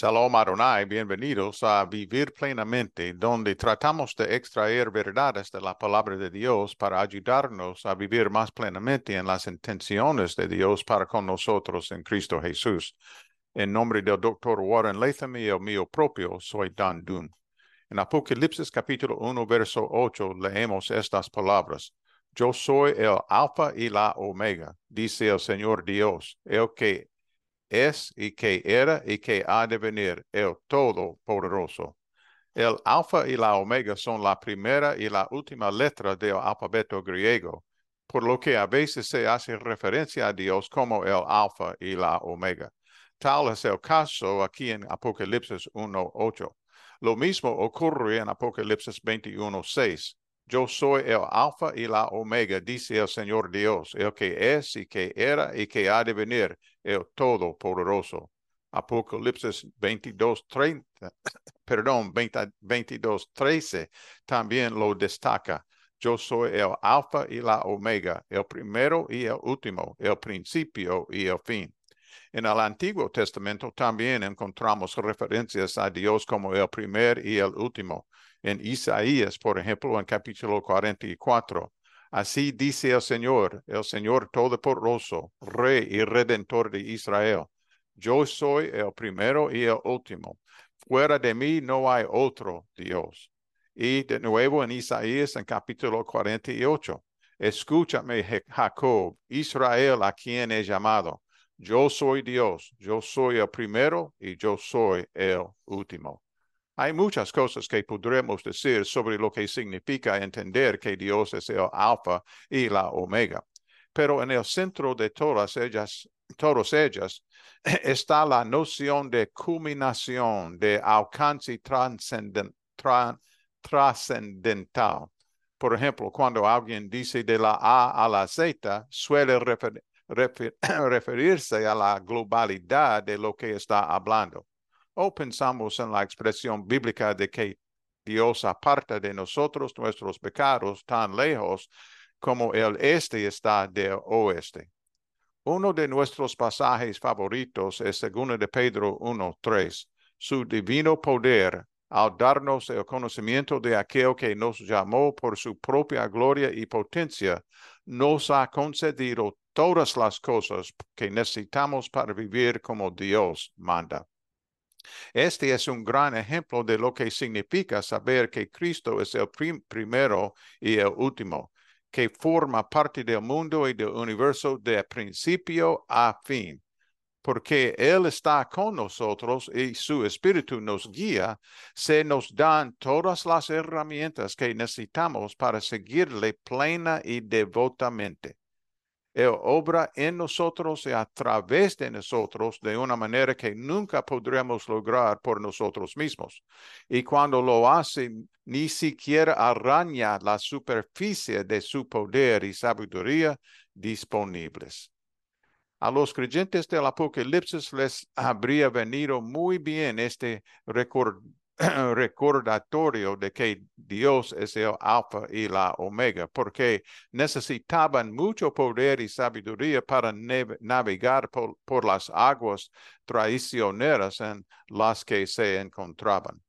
Shalom Adonai, bienvenidos a Vivir Plenamente, donde tratamos de extraer verdades de la palabra de Dios para ayudarnos a vivir más plenamente en las intenciones de Dios para con nosotros en Cristo Jesús. En nombre del doctor Warren Latham y el mío propio, soy Dan Dun. En Apocalipsis capítulo 1, verso 8, leemos estas palabras. Yo soy el alfa y la omega, dice el Señor Dios, el que es y que era y que ha de venir, el Todopoderoso. El alfa y la omega son la primera y la última letra del alfabeto griego, por lo que a veces se hace referencia a Dios como el alfa y la omega. Tal es el caso aquí en Apocalipsis 1.8. Lo mismo ocurre en Apocalipsis 21.6. Yo soy el alfa y la omega, dice el Señor Dios, el que es y que era y que ha de venir, el Todopoderoso. Apocalipsis 22, 30, perdón, 22, 13 también lo destaca. Yo soy el alfa y la omega, el primero y el último, el principio y el fin. En el Antiguo Testamento también encontramos referencias a Dios como el primer y el último en Isaías, por ejemplo, en capítulo 44. Así dice el Señor, el Señor Todopoderoso, Rey y Redentor de Israel. Yo soy el primero y el último. Fuera de mí no hay otro Dios. Y de nuevo en Isaías, en capítulo 48. Escúchame, Jacob, Israel, a quien he llamado. Yo soy Dios, yo soy el primero y yo soy el último. Hay muchas cosas que podremos decir sobre lo que significa entender que Dios es el alfa y la omega, pero en el centro de todas ellas, todas ellas está la noción de culminación, de alcance trascendental. Por ejemplo, cuando alguien dice de la A a la Z, suele referirse a la globalidad de lo que está hablando o pensamos en la expresión bíblica de que Dios aparta de nosotros nuestros pecados tan lejos como el este está del oeste. Uno de nuestros pasajes favoritos es segundo de Pedro 1.3. Su divino poder, al darnos el conocimiento de aquel que nos llamó por su propia gloria y potencia, nos ha concedido todas las cosas que necesitamos para vivir como Dios manda. Este es un gran ejemplo de lo que significa saber que Cristo es el primero y el último, que forma parte del mundo y del universo de principio a fin. Porque Él está con nosotros y su Espíritu nos guía, se nos dan todas las herramientas que necesitamos para seguirle plena y devotamente. Él obra en nosotros y a través de nosotros de una manera que nunca podremos lograr por nosotros mismos. Y cuando lo hace, ni siquiera araña la superficie de su poder y sabiduría disponibles. A los creyentes del Apocalipsis les habría venido muy bien este record recordatorio de que Dios es el alfa y la omega, porque necesitaban mucho poder y sabiduría para navegar por, las aguas traicioneras en las que se encontraban.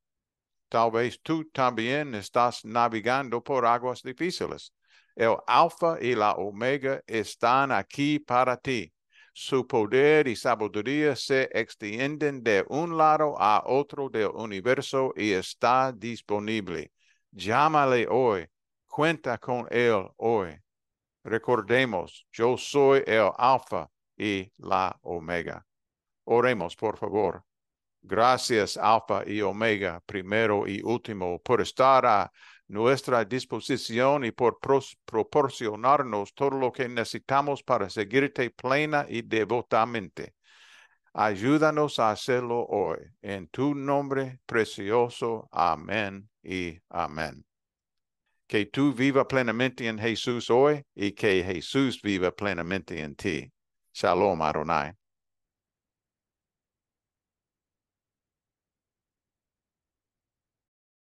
Tal vez tú también estás navegando por aguas difíciles. El alfa y la omega están aquí para ti su poder y sabiduría se extienden de un lado a otro del universo y está disponible. Llámale hoy, cuenta con él hoy. Recordemos, yo soy el alfa y la omega. Oremos, por favor. Gracias, alfa y omega, primero y último, por estar a nuestra disposición y por proporcionarnos todo lo que necesitamos para seguirte plena y devotamente. Ayúdanos a hacerlo hoy. En tu nombre precioso. Amén y amén. Que tú viva plenamente en Jesús hoy y que Jesús viva plenamente en ti. Shalom, Adonai.